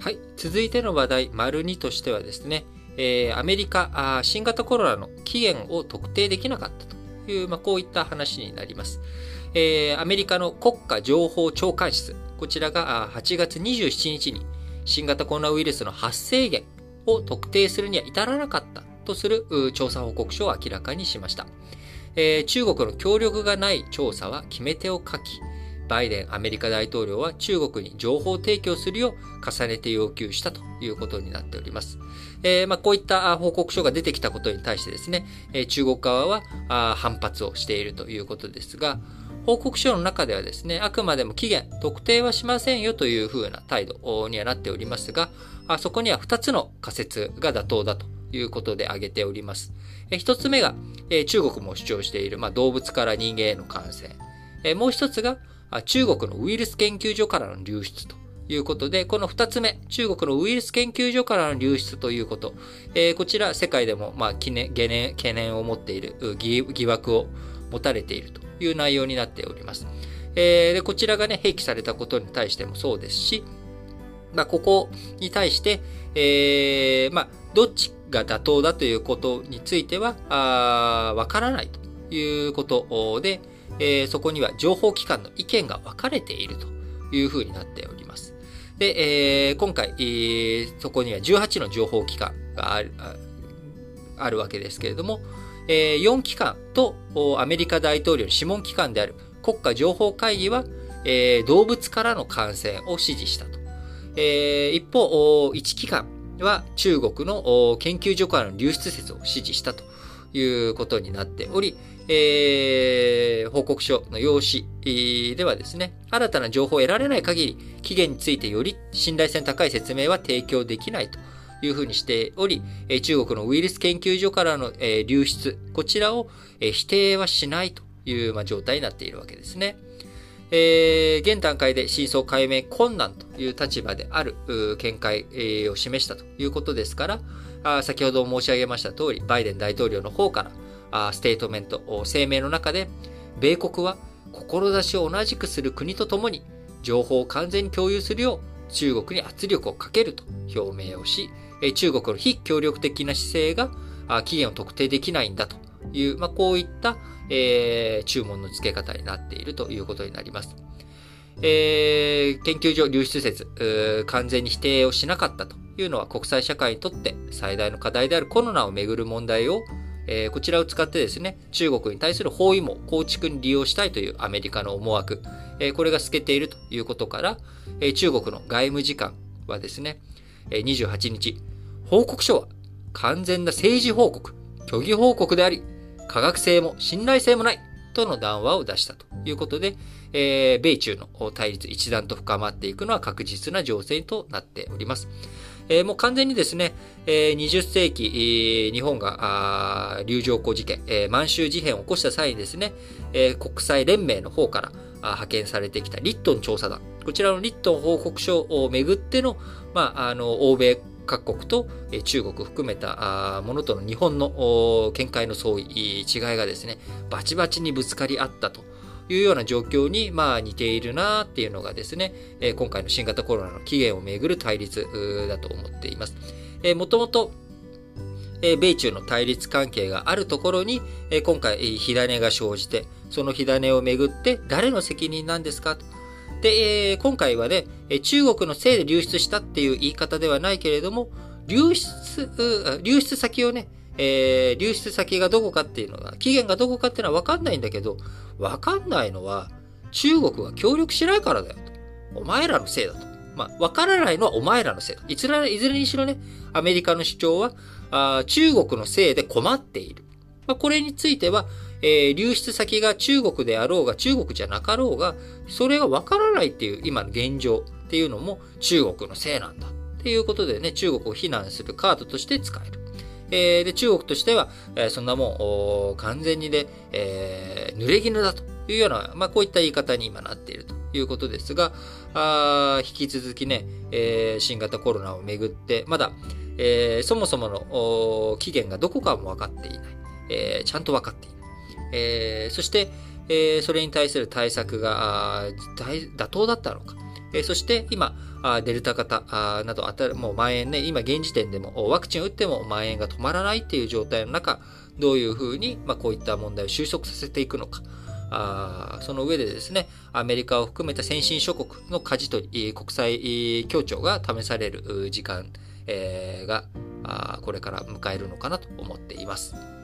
はい。続いての話題、丸2としてはですね、えー、アメリカあ、新型コロナの起源を特定できなかったという、まあ、こういった話になります。えー、アメリカの国家情報長官室、こちらが8月27日に新型コロナウイルスの発生源を特定するには至らなかったとする調査報告書を明らかにしました。えー、中国の協力がない調査は決め手を書き、バイデンアメリカ大統領は中国に情報提供するよう重ねて要求したということになっております。えー、まあ、こういった報告書が出てきたことに対してですね、え中国側は反発をしているということですが、報告書の中ではですね、あくまでも期限、特定はしませんよというふうな態度にはなっておりますが、あそこには2つの仮説が妥当だということで挙げております。1つ目が、中国も主張している、まあ、動物から人間への感染。もう1つが、中国のウイルス研究所からの流出ということで、この2つ目、中国のウイルス研究所からの流出ということ、こちら世界でも、まあ、懸念懸念を持っている疑惑を持たれているという内容になっております。えー、でこちらがね、併記されたことに対してもそうですし、まあ、ここに対して、えー、まあ、どっちが妥当だということについては、わからないということで、えー、そこには情報機関の意見が分かれているというふうになっております。で、えー、今回、えー、そこには18の情報機関があるあるわけですけれども、えー、4機関とアメリカ大統領の諮問機関である国家情報会議は、えー、動物からの感染を指示したと。えー、一方、1機関は中国の研究所からの流出説を指示したということになっており、えー、報告書の用紙ではですね、新たな情報を得られない限り、期限についてより信頼性の高い説明は提供できないというふうにしており、中国のウイルス研究所からの流出、こちらを否定はしないという状態になっているわけですね。えー、現段階で真相解明困難という立場である見解を示したということですから、先ほど申し上げました通り、バイデン大統領の方からステートメント、声明の中で、米国は志を同じくする国とともに情報を完全に共有するよう中国に圧力をかけると表明をし、中国の非協力的な姿勢が期限を特定できないんだという、まあ、こういった、えー、注文の付け方になっているということになります。えー、研究所流出説、完全に否定をしなかったというのは国際社会にとって最大の課題であるコロナをめぐる問題を、えー、こちらを使ってですね、中国に対する包囲網構築に利用したいというアメリカの思惑、えー、これが透けているということから、えー、中国の外務次官はですね、28日、報告書は完全な政治報告、虚偽報告であり、科学性も信頼性もないとの談話を出したと。いうことで、えー、米中の対立一段と深まっていくのは確実な情勢となっております。えー、もう完全にですね、えー、20世紀、日本が、流浄湖事件、え満州事変を起こした際にですね、え国際連盟の方から派遣されてきたリットン調査団、こちらのリットン報告書をめぐっての、まあ、あの、欧米各国と中国含めたものとの日本の見解の相違、違いがですね、バチバチにぶつかり合ったというような状況に、まあ似ているなっていうのがですね、え今回の新型コロナの起源をめぐる対立だと思っています。もともと米中の対立関係があるところに、え今回、火種が生じて、その火種をめぐって誰の責任なんですかとで、え、今回はね、中国のせいで流出したっていう言い方ではないけれども、流出、流出先をね、えー、流出先がどこかっていうのは、期限がどこかっていうのはわかんないんだけど、わかんないのは、中国が協力しないからだよと。お前らのせいだと。まあ、わからないのはお前らのせいだ。いずれいずれにしろね、アメリカの主張は、あ中国のせいで困っている。まあ、これについては、えー、流出先が中国であろうが中国じゃなかろうが、それがわからないっていう今の現状っていうのも中国のせいなんだっていうことでね、中国を非難するカードとして使える。えー、で、中国としては、えー、そんなもん、完全にね、えー、濡れ衣だというような、まあ、こういった言い方に今なっているということですが、あ引き続きね、えー、新型コロナをめぐって、まだ、えー、そもそもの期限がどこかも分かっていない。えー、ちゃんと分かっていない。えー、そして、えー、それに対する対策が妥当だったのか、えそして今、デルタ型など、もう蔓延ね、今現時点でもワクチン打っても蔓延が止まらないっていう状態の中、どういうふうに、まあ、こういった問題を収束させていくのか。あその上でですね、アメリカを含めた先進諸国の舵取り、国際協調が試される時間、えー、がこれから迎えるのかなと思っています。